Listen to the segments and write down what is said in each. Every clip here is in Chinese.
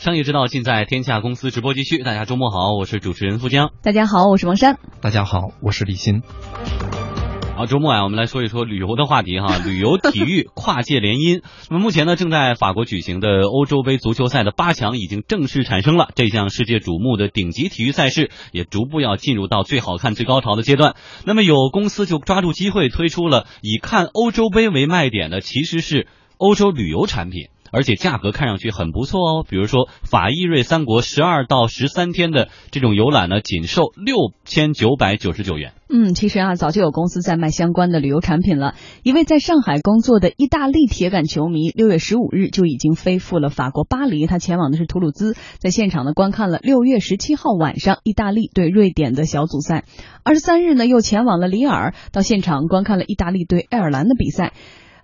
商业之道尽在天下公司直播继续。大家周末好，我是主持人富江。大家好，我是王珊。大家好，我是李欣。好，周末啊，我们来说一说旅游的话题哈。旅游、体育跨界联姻。那么目前呢，正在法国举行的欧洲杯足球赛的八强已经正式产生了。这项世界瞩目的顶级体育赛事也逐步要进入到最好看、最高潮的阶段。那么有公司就抓住机会推出了以看欧洲杯为卖点的，其实是欧洲旅游产品。而且价格看上去很不错哦，比如说法意瑞三国十二到十三天的这种游览呢，仅售六千九百九十九元。嗯，其实啊，早就有公司在卖相关的旅游产品了。一位在上海工作的意大利铁杆球迷，六月十五日就已经飞赴了法国巴黎，他前往的是图鲁兹，在现场呢观看了六月十七号晚上意大利对瑞典的小组赛。二十三日呢又前往了里尔，到现场观看了意大利对爱尔兰的比赛。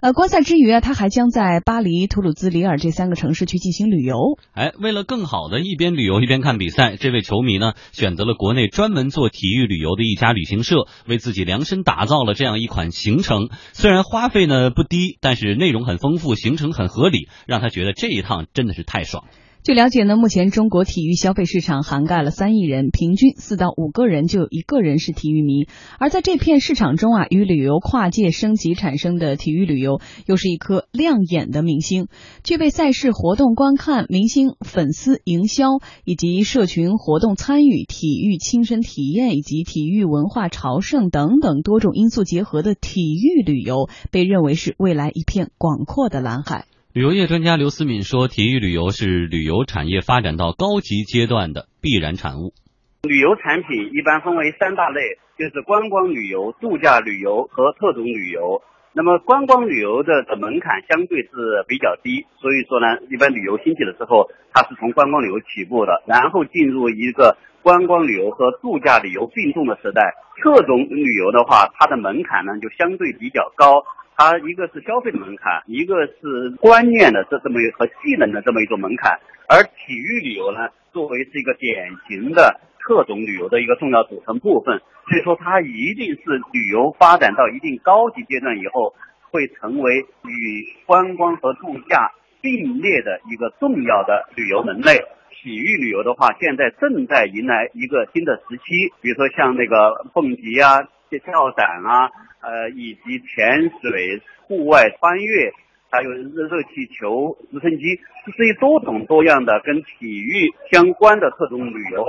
呃，观赛之余啊，他还将在巴黎、图鲁兹、里尔这三个城市去进行旅游。哎，为了更好的一边旅游一边看比赛，这位球迷呢选择了国内专门做体育旅游的一家旅行社，为自己量身打造了这样一款行程。虽然花费呢不低，但是内容很丰富，行程很合理，让他觉得这一趟真的是太爽。据了解呢，目前中国体育消费市场涵盖了三亿人，平均四到五个人就有一个人是体育迷。而在这片市场中啊，与旅游跨界升级产生的体育旅游，又是一颗亮眼的明星，具备赛事活动观看、明星粉丝营销以及社群活动参与、体育亲身体验以及体育文化朝圣等等多种因素结合的体育旅游，被认为是未来一片广阔的蓝海。旅游业专家刘思敏说：“体育旅游是旅游产业发展到高级阶段的必然产物。旅游产品一般分为三大类，就是观光旅游、度假旅游和特种旅游。那么观光旅游的门槛相对是比较低，所以说呢，一般旅游兴起的时候，它是从观光旅游起步的，然后进入一个观光旅游和度假旅游并重的时代。特种旅游的话，它的门槛呢就相对比较高。”它一个是消费的门槛，一个是观念的这这么一和技能的这么一种门槛，而体育旅游呢，作为是一个典型的特种旅游的一个重要组成部分，所以说它一定是旅游发展到一定高级阶段以后，会成为与观光和度假并列的一个重要的旅游门类。体育旅游的话，现在正在迎来一个新的时期，比如说像那个蹦极啊、跳伞啊。呃，以及潜水、户外穿越，还有热热气球、直升机，这些多种多样的跟体育相关的特种旅游，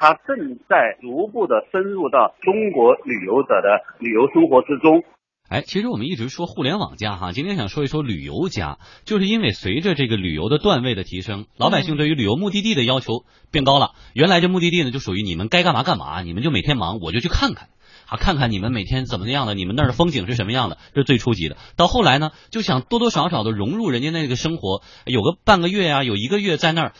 它正在逐步的深入到中国旅游者的旅游生活之中。哎，其实我们一直说互联网加哈，今天想说一说旅游加，就是因为随着这个旅游的段位的提升，老百姓对于旅游目的地的要求变高了。原来这目的地呢，就属于你们该干嘛干嘛，你们就每天忙，我就去看看。啊，看看你们每天怎么样的，你们那儿的风景是什么样的，这是最初级的。到后来呢，就想多多少少的融入人家那个生活，有个半个月啊，有一个月在那儿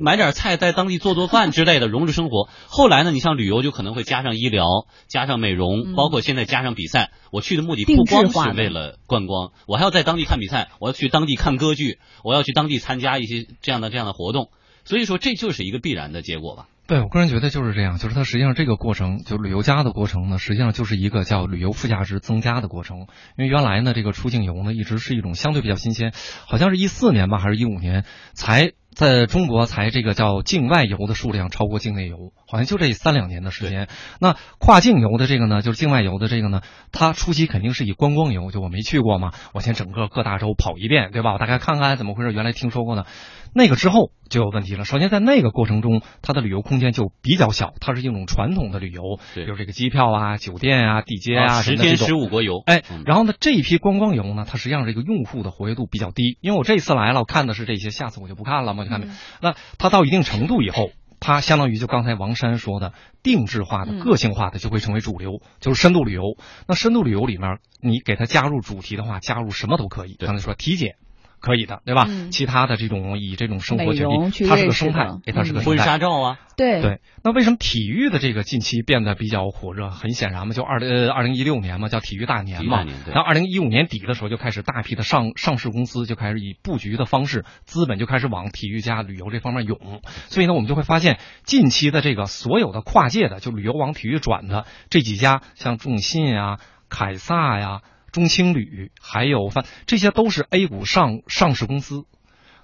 买点菜，在当地做做饭之类的，融入生活。后来呢，你像旅游就可能会加上医疗，加上美容，包括现在加上比赛。我去的目的不光是为了观光，我还要在当地看比赛，我要去当地看歌剧，我要去当地参加一些这样的这样的活动。所以说，这就是一个必然的结果吧。对我个人觉得就是这样，就是它实际上这个过程，就旅游加的过程呢，实际上就是一个叫旅游附加值增加的过程。因为原来呢，这个出境游呢，一直是一种相对比较新鲜，好像是一四年吧，还是一五年才在中国才这个叫境外游的数量超过境内游，好像就这三两年的时间。那跨境游的这个呢，就是境外游的这个呢，它初期肯定是以观光游，就我没去过嘛，我先整个各大洲跑一遍，对吧？我大概看看怎么回事，原来听说过呢。那个之后就有问题了。首先，在那个过程中，它的旅游空间就比较小，它是一种传统的旅游，比如这个机票啊、酒店啊、地接啊十天十五国游。哎，然后呢，这一批观光游呢，它实际上这个用户的活跃度比较低。因为我这次来了，我看的是这些，下次我就不看了嘛，就看。那它到一定程度以后，它相当于就刚才王山说的，定制化的、个性化的就会成为主流，就是深度旅游。那深度旅游里面，你给它加入主题的话，加入什么都可以。刚才说体检。可以的，对吧？其他的这种以这种生活决定，它是个生态，哎，它是个婚纱照啊，对对。那为什么体育的这个近期变得比较火热？很显然嘛，就二呃二零一六年嘛，叫体育大年嘛。那二零一五年底的时候，就开始大批的上上市公司就开始以布局的方式，资本就开始往体育加旅游这方面涌。所以呢，我们就会发现近期的这个所有的跨界的，就旅游往体育转的这几家，像众信啊、凯撒呀。中青旅还有反，这些都是 A 股上上市公司。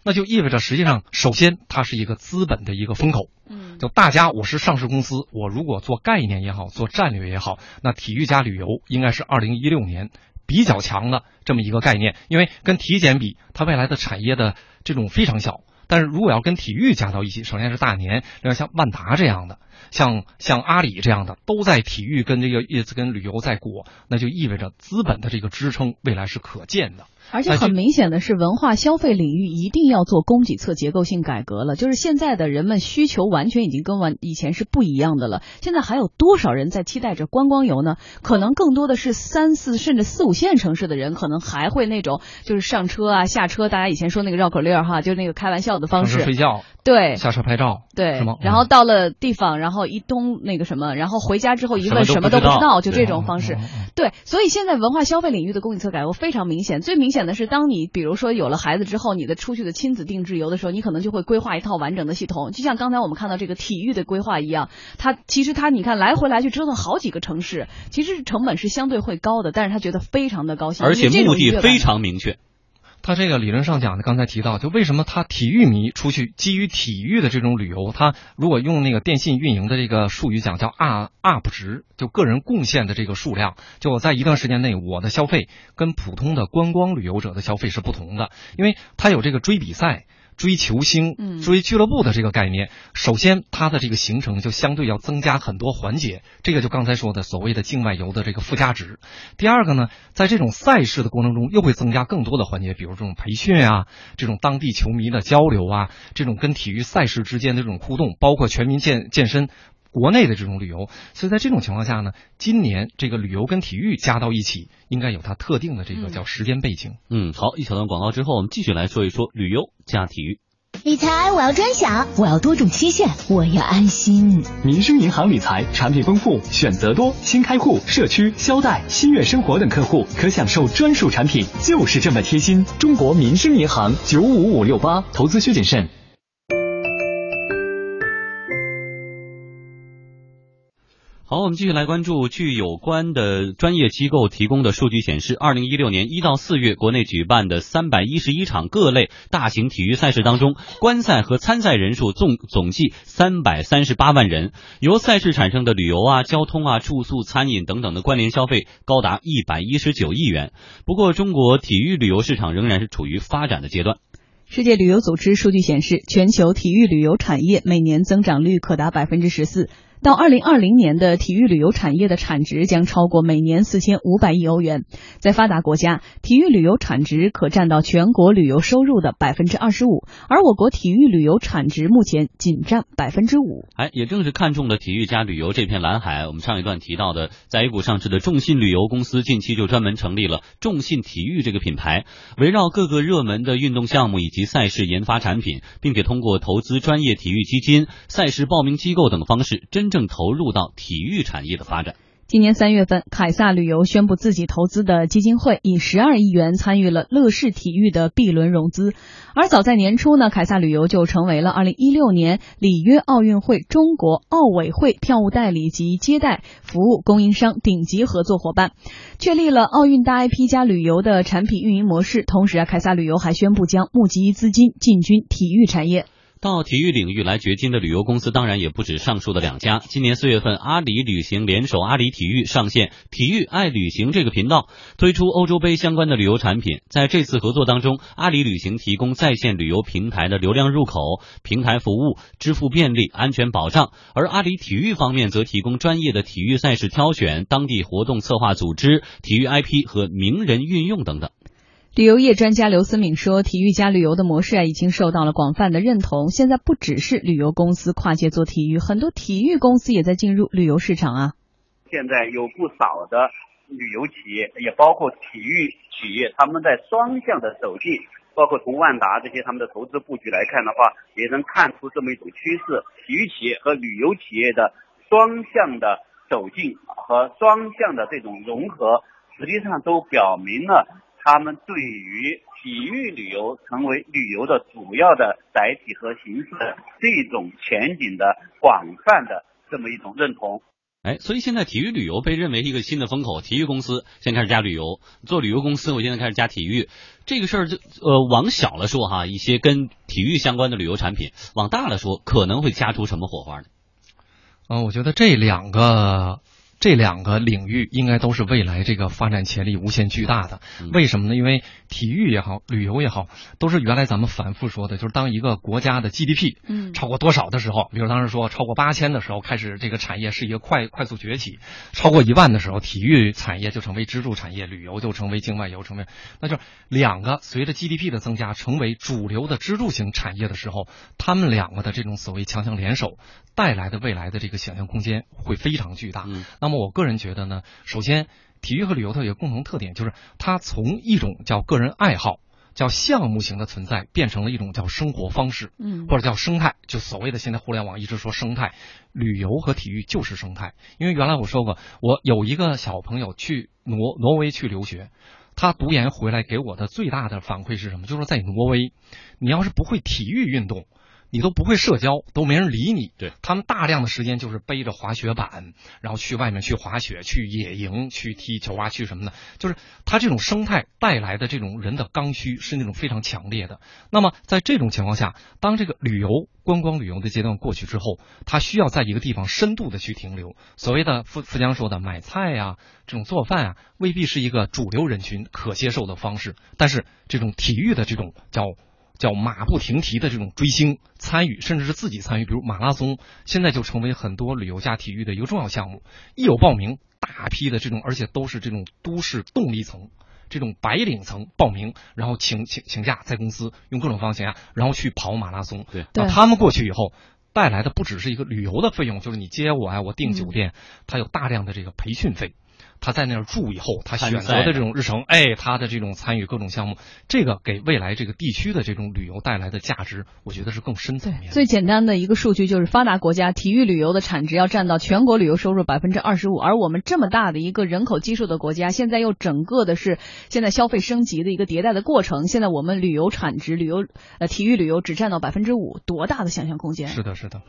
那就意味着实际上，首先它是一个资本的一个风口。嗯，就大家，我是上市公司，我如果做概念也好，做战略也好，那体育加旅游应该是二零一六年比较强的这么一个概念，因为跟体检比，它未来的产业的这种非常小。但是如果要跟体育加到一起，首先是大年，另外像万达这样的，像像阿里这样的，都在体育跟这个意思跟旅游在裹，那就意味着资本的这个支撑未来是可见的。而且很明显的是，文化消费领域一定要做供给侧结构性改革了。就是现在的人们需求完全已经跟完以前是不一样的了。现在还有多少人在期待着观光游呢？可能更多的是三四甚至四五线城市的人，可能还会那种就是上车啊、下车，大家以前说那个绕口令哈，就是那个开玩笑的方式。睡觉。对。下车拍照。对。是吗？然后到了地方，然后一东那个什么，然后回家之后一问什么都不知道，就这种方式。对。所以现在文化消费领域的供给侧改革非常明显。最明显的是，当你。比如说有了孩子之后，你的出去的亲子定制游的时候，你可能就会规划一套完整的系统，就像刚才我们看到这个体育的规划一样。它其实它你看来回来去折腾好几个城市，其实成本是相对会高的，但是他觉得非常的高兴，而且目的非常明确。他这个理论上讲呢，刚才提到，就为什么他体育迷出去基于体育的这种旅游，他如果用那个电信运营的这个术语讲，叫 up up 值，就个人贡献的这个数量，就我在一段时间内，我的消费跟普通的观光旅游者的消费是不同的，因为他有这个追比赛。追球星、追俱乐部的这个概念，首先它的这个行程就相对要增加很多环节，这个就刚才说的所谓的境外游的这个附加值。第二个呢，在这种赛事的过程中，又会增加更多的环节，比如这种培训啊，这种当地球迷的交流啊，这种跟体育赛事之间的这种互动，包括全民健健身。国内的这种旅游，所以在这种情况下呢，今年这个旅游跟体育加到一起，应该有它特定的这个叫时间背景。嗯，好，一小段广告之后，我们继续来说一说旅游加体育。理财我要专享，我要多种期限，我要安心。民生银行理财产品丰富，选择多，新开户、社区、消贷、新悦生活等客户可享受专属产品，就是这么贴心。中国民生银行九五五六八，投资需谨慎。好，我们继续来关注。据有关的专业机构提供的数据显示，二零一六年一到四月，国内举办的三百一十一场各类大型体育赛事当中，观赛和参赛人数总总计三百三十八万人，由赛事产生的旅游啊、交通啊、住宿、餐饮等等的关联消费高达一百一十九亿元。不过，中国体育旅游市场仍然是处于发展的阶段。世界旅游组织数据显示，全球体育旅游产业每年增长率可达百分之十四。到二零二零年的体育旅游产业的产值将超过每年四千五百亿欧元。在发达国家，体育旅游产值可占到全国旅游收入的百分之二十五，而我国体育旅游产值目前仅占百分之五。哎，也正是看中了体育加旅游这片蓝海。我们上一段提到的，在 A 股上市的众信旅游公司近期就专门成立了众信体育这个品牌，围绕各个热门的运动项目以及赛事研发产品，并且通过投资专业体育基金、赛事报名机构等方式，真正。正投入到体育产业的发展。今年三月份，凯撒旅游宣布自己投资的基金会以十二亿元参与了乐视体育的 B 轮融资。而早在年初呢，凯撒旅游就成为了二零一六年里约奥运会中国奥委会票务代理及接待服务供应商顶级合作伙伴，确立了奥运大 IP 加旅游的产品运营模式。同时啊，凯撒旅游还宣布将募集资金进军体育产业。到体育领域来掘金的旅游公司当然也不止上述的两家。今年四月份，阿里旅行联手阿里体育上线“体育爱旅行”这个频道，推出欧洲杯相关的旅游产品。在这次合作当中，阿里旅行提供在线旅游平台的流量入口、平台服务、支付便利、安全保障；而阿里体育方面则提供专业的体育赛事挑选、当地活动策划组织、体育 IP 和名人运用等等。旅游业专家刘思敏说：“体育加旅游的模式啊，已经受到了广泛的认同。现在不只是旅游公司跨界做体育，很多体育公司也在进入旅游市场啊。现在有不少的旅游企业，也包括体育企业，他们在双向的走进。包括从万达这些他们的投资布局来看的话，也能看出这么一种趋势：体育企业和旅游企业的双向的走进和双向的这种融合，实际上都表明了。”他们对于体育旅游成为旅游的主要的载体和形式这种前景的广泛的这么一种认同。哎，所以现在体育旅游被认为一个新的风口，体育公司现在开始加旅游，做旅游公司，我现在开始加体育，这个事儿就呃往小了说哈，一些跟体育相关的旅游产品；往大了说，可能会加出什么火花呢？嗯、我觉得这两个。这两个领域应该都是未来这个发展潜力无限巨大的。嗯为什么呢？因为体育也好，旅游也好，都是原来咱们反复说的，就是当一个国家的 GDP 嗯超过多少的时候，比如当时说超过八千的时候，开始这个产业是一个快快速崛起；超过一万的时候，体育产业就成为支柱产业，旅游就成为境外游，成为那就是两个随着 GDP 的增加，成为主流的支柱型产业的时候，他们两个的这种所谓强强联手带来的未来的这个想象空间会非常巨大。嗯那么我个人觉得呢，首先体育和旅游它有一个共同特点，就是它从一种叫个人爱好。叫项目型的存在，变成了一种叫生活方式，嗯或者叫生态，就所谓的现在互联网一直说生态，旅游和体育就是生态。因为原来我说过，我有一个小朋友去挪挪威去留学，他读研回来给我的最大的反馈是什么？就是在挪威，你要是不会体育运动，你都不会社交，都没人理你。对他们大量的时间就是背着滑雪板，然后去外面去滑雪、去野营、去踢球啊、去什么的，就是他这种生态带来的这种人的刚需是那种非常强烈的。那么在这种情况下，当这个旅游观光旅游的阶段过去之后，他需要在一个地方深度的去停留。所谓的富富江说的买菜呀、这种做饭啊，未必是一个主流人群可接受的方式，但是这种体育的这种叫。叫马不停蹄的这种追星、参与，甚至是自己参与，比如马拉松，现在就成为很多旅游加体育的一个重要项目。一有报名，大批的这种，而且都是这种都市动力层、这种白领层报名，然后请请请假，在公司用各种方式请假，然后去跑马拉松。对对那他们过去以后。带来的不只是一个旅游的费用，就是你接我呀，我订酒店，他有大量的这个培训费。他在那儿住以后，他选择的这种日程，哎，他的这种参与各种项目，这个给未来这个地区的这种旅游带来的价值，我觉得是更深层面的。最简单的一个数据就是，发达国家体育旅游的产值要占到全国旅游收入百分之二十五，而我们这么大的一个人口基数的国家，现在又整个的是现在消费升级的一个迭代的过程。现在我们旅游产值、旅游呃体育旅游只占到百分之五，多大的想象空间？是的，是的。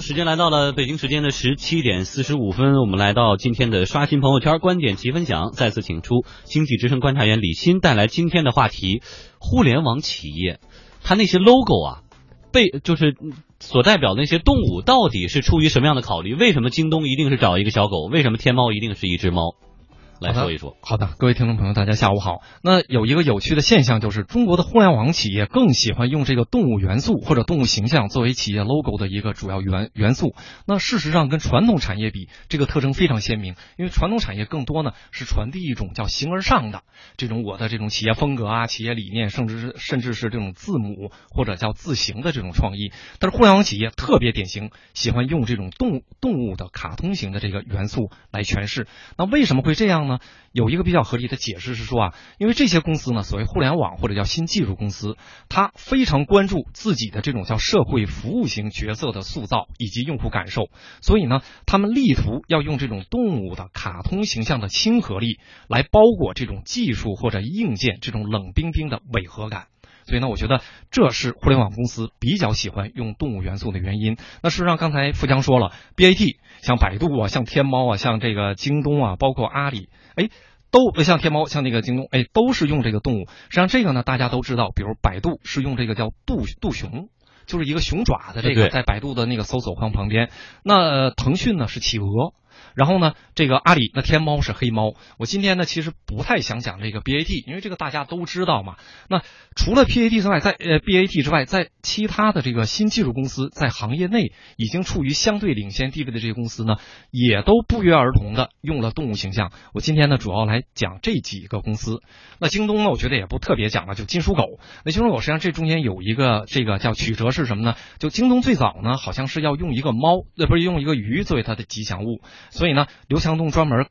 时间来到了北京时间的十七点四十五分，我们来到今天的刷新朋友圈观点及分享，再次请出经济之声观察员李欣带来今天的话题：互联网企业，它那些 logo 啊，被就是所代表那些动物，到底是出于什么样的考虑？为什么京东一定是找一个小狗？为什么天猫一定是一只猫？来说一说。好的，各位听众朋友，大家下午好。那有一个有趣的现象，就是中国的互联网企业更喜欢用这个动物元素或者动物形象作为企业 logo 的一个主要元元素。那事实上跟传统产业比，这个特征非常鲜明。因为传统产业更多呢是传递一种叫形而上的这种我的这种企业风格啊、企业理念，甚至是甚至是这种字母或者叫字形的这种创意。但是互联网企业特别典型，喜欢用这种动动物的卡通型的这个元素来诠释。那为什么会这样呢？有一个比较合理的解释是说啊，因为这些公司呢，所谓互联网或者叫新技术公司，它非常关注自己的这种叫社会服务型角色的塑造以及用户感受，所以呢，他们力图要用这种动物的卡通形象的亲和力来包裹这种技术或者硬件这种冷冰冰的违和感。所以呢，我觉得这是互联网公司比较喜欢用动物元素的原因。那事实上，刚才富江说了，BAT 像百度啊，像天猫啊，像这个京东啊，包括阿里，哎。都像天猫，像那个京东，哎，都是用这个动物。实际上，这个呢，大家都知道，比如百度是用这个叫杜杜熊，就是一个熊爪的这个，在百度的那个搜索框旁边。那、呃腾讯呢是企鹅，然后呢，这个阿里那天猫是黑猫。我今天呢其实不太想讲这个 BAT，因为这个大家都知道嘛。那除了 BAT 之外，在呃 BAT 之外，在其他的这个新技术公司在行业内已经处于相对领先地位的这些公司呢，也都不约而同的用了动物形象。我今天呢主要来讲这几个公司。那京东呢，我觉得也不特别讲了，就金属狗。那金属狗实际上这中间有一个这个叫曲折是什么呢？就京东最早呢好像是要用一个猫，呃不是用一个鱼作为它的吉祥物，所以所以呢刘强东专门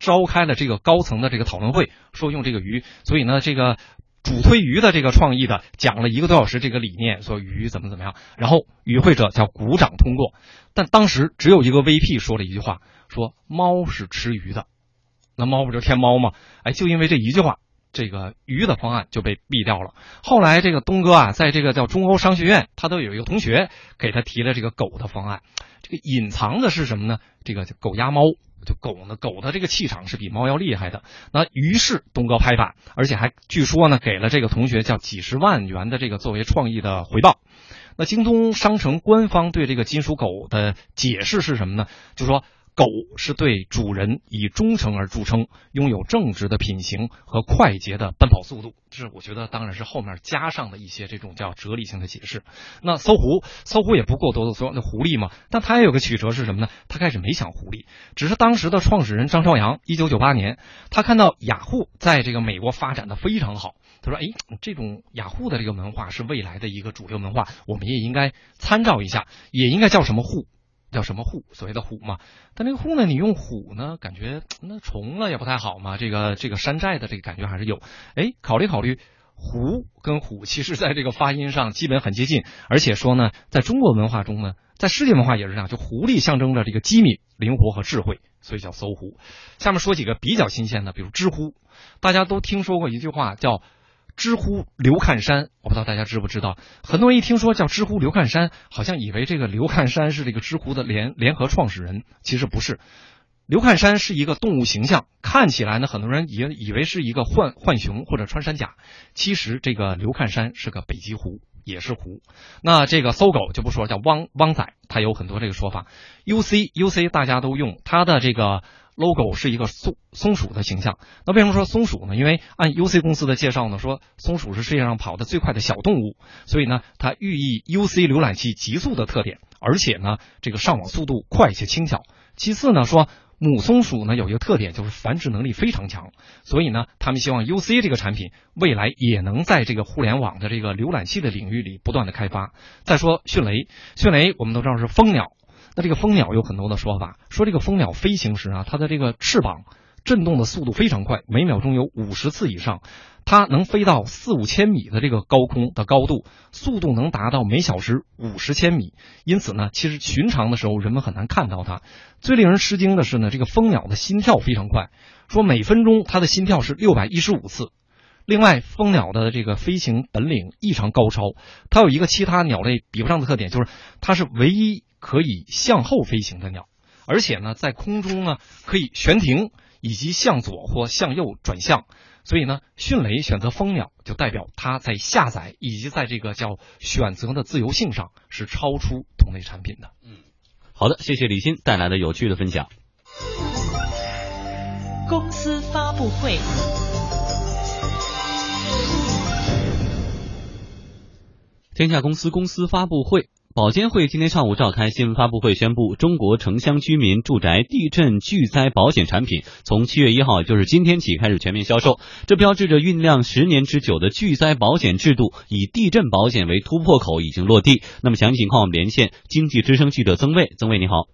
召开了这个高层的这个讨论会，说用这个鱼，所以呢这个。主推鱼的这个创意的讲了一个多小时这个理念，说鱼怎么怎么样，然后与会者叫鼓掌通过，但当时只有一个 VP 说了一句话，说猫是吃鱼的，那猫不就天猫吗？哎，就因为这一句话，这个鱼的方案就被毙掉了。后来这个东哥啊，在这个叫中欧商学院，他都有一个同学给他提了这个狗的方案。这个隐藏的是什么呢？这个狗压猫，就狗呢，狗的这个气场是比猫要厉害的。那于是东哥拍板，而且还据说呢，给了这个同学叫几十万元的这个作为创意的回报。那京东商城官方对这个金属狗的解释是什么呢？就说。狗是对主人以忠诚而著称，拥有正直的品行和快捷的奔跑速度。这是我觉得当然是后面加上的一些这种叫哲理性的解释。那搜狐，搜狐也不过多的说那狐狸嘛，但他也有个曲折是什么呢？他开始没想狐狸，只是当时的创始人张朝阳，一九九八年，他看到雅虎在这个美国发展的非常好，他说：“哎，这种雅虎的这个文化是未来的一个主流文化，我们也应该参照一下，也应该叫什么户。”叫什么虎？所谓的虎嘛，但这个虎呢，你用虎呢，感觉 那重了也不太好嘛。这个这个山寨的这个感觉还是有。哎，考虑考虑，狐跟虎其实在这个发音上基本很接近，而且说呢，在中国文化中呢，在世界文化也是这样，就狐狸象征着这个机敏、灵活和智慧，所以叫搜狐。下面说几个比较新鲜的，比如知乎，大家都听说过一句话叫。知乎刘看山，我不知道大家知不知道。很多人一听说叫知乎刘看山，好像以为这个刘看山是这个知乎的联联合创始人，其实不是。刘看山是一个动物形象，看起来呢，很多人也以为是一个浣浣熊或者穿山甲。其实这个刘看山是个北极狐，也是狐。那这个搜狗就不说了，叫汪汪仔，他有很多这个说法。U C U C 大家都用，它的这个。Logo 是一个松松鼠的形象，那为什么说松鼠呢？因为按 UC 公司的介绍呢，说松鼠是世界上跑得最快的小动物，所以呢，它寓意 UC 浏览器极速的特点，而且呢，这个上网速度快且轻巧。其次呢，说母松鼠呢有一个特点，就是繁殖能力非常强，所以呢，他们希望 UC 这个产品未来也能在这个互联网的这个浏览器的领域里不断的开发。再说迅雷，迅雷我们都知道是蜂鸟。那这个蜂鸟有很多的说法，说这个蜂鸟飞行时啊，它的这个翅膀震动的速度非常快，每秒钟有五十次以上，它能飞到四五千米的这个高空的高度，速度能达到每小时五十千米。因此呢，其实寻常的时候人们很难看到它。最令人吃惊的是呢，这个蜂鸟的心跳非常快，说每分钟它的心跳是六百一十五次。另外，蜂鸟的这个飞行本领异常高超，它有一个其他鸟类比不上的特点，就是它是唯一。可以向后飞行的鸟，而且呢，在空中呢可以悬停以及向左或向右转向，所以呢，迅雷选择蜂鸟，就代表它在下载以及在这个叫选择的自由性上是超出同类产品的。嗯，好的，谢谢李欣带来的有趣的分享。公司发布会，天下公司公司发布会。保监会今天上午召开新闻发布会，宣布中国城乡居民住宅地震巨灾保险产品从七月一号，也就是今天起开始全面销售。这标志着酝酿十年之久的巨灾保险制度以地震保险为突破口已经落地。那么详细情况，我们连线经济之声记者曾卫。曾卫你好。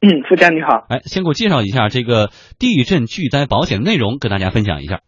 嗯，副家你好。哎，先给我介绍一下这个地震巨灾保险内容，跟大家分享一下。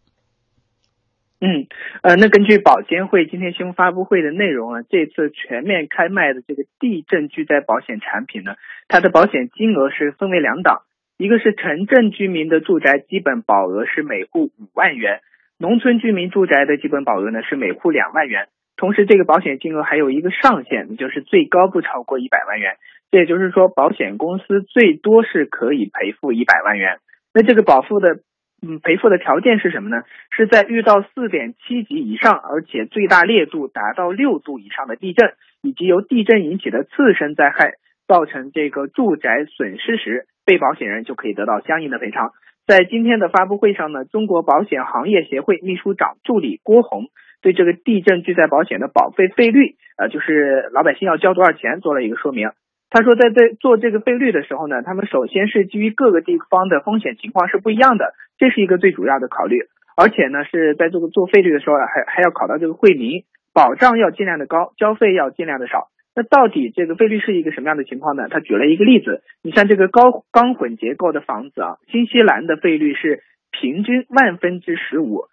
嗯，呃，那根据保监会今天新闻发布会的内容啊，这次全面开卖的这个地震巨灾保险产品呢，它的保险金额是分为两档，一个是城镇居民的住宅基本保额是每户五万元，农村居民住宅的基本保额呢是每户两万元，同时这个保险金额还有一个上限，就是最高不超过一百万元，这也就是说保险公司最多是可以赔付一百万元，那这个保付的。嗯，赔付的条件是什么呢？是在遇到四点七级以上，而且最大烈度达到六度以上的地震，以及由地震引起的次生灾害造成这个住宅损失时，被保险人就可以得到相应的赔偿。在今天的发布会上呢，中国保险行业协会秘书长助理郭红对这个地震巨灾保险的保费费率，呃，就是老百姓要交多少钱，做了一个说明。他说，在在做这个费率的时候呢，他们首先是基于各个地方的风险情况是不一样的，这是一个最主要的考虑。而且呢，是在这个做费率的时候，还还要考到这个惠民保障要尽量的高，交费要尽量的少。那到底这个费率是一个什么样的情况呢？他举了一个例子，你像这个高钢混结构的房子啊，新西兰的费率是平均万分之十五，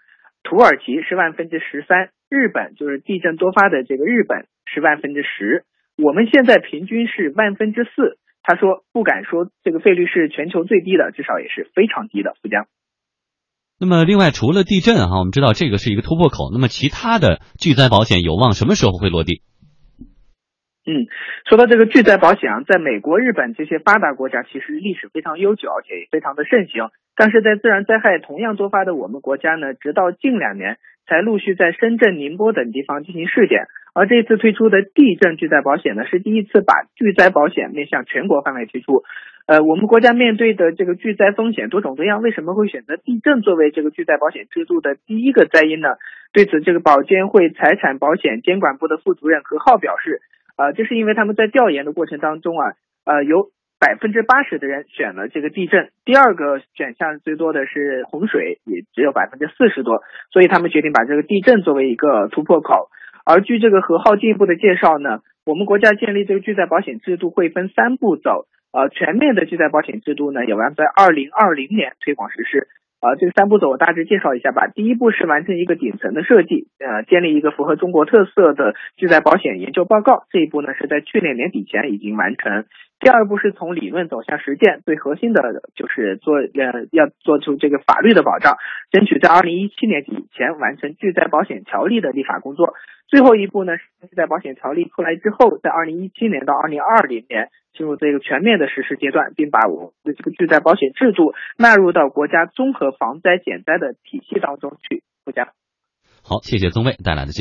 土耳其是万分之十三，日本就是地震多发的这个日本是万分之十。我们现在平均是万分之四，他说不敢说这个费率是全球最低的，至少也是非常低的。富江，那么，另外除了地震哈，我们知道这个是一个突破口。那么，其他的巨灾保险有望什么时候会落地？嗯，说到这个巨灾保险啊，在美国、日本这些发达国家，其实历史非常悠久，而且也非常的盛行。但是在自然灾害同样多发的我们国家呢，直到近两年才陆续在深圳、宁波等地方进行试点。而这次推出的地震巨灾保险呢，是第一次把巨灾保险面向全国范围推出。呃，我们国家面对的这个巨灾风险多种多样，为什么会选择地震作为这个巨灾保险制度的第一个灾因呢？对此，这个保监会财产保险监管部的副主任何浩表示，呃，这是因为他们在调研的过程当中啊，呃，有百分之八十的人选了这个地震，第二个选项最多的是洪水，也只有百分之四十多，所以他们决定把这个地震作为一个突破口。而据这个何浩进一步的介绍呢，我们国家建立这个巨灾保险制度会分三步走。呃，全面的巨灾保险制度呢，也将在二零二零年推广实施。呃，这个三步走我大致介绍一下吧。第一步是完成一个顶层的设计，呃，建立一个符合中国特色的巨灾保险研究报告。这一步呢是在去年年底前已经完成。第二步是从理论走向实践，最核心的就是做呃要做出这个法律的保障，争取在二零一七年底前完成巨灾保险条例的立法工作。最后一步呢，是在保险条例出来之后，在二零一七年到二零二零年。进入这个全面的实施阶段，并把我们的这个巨灾保险制度纳入到国家综合防灾减灾的体系当中去国家。好，谢谢曾卫带来的介。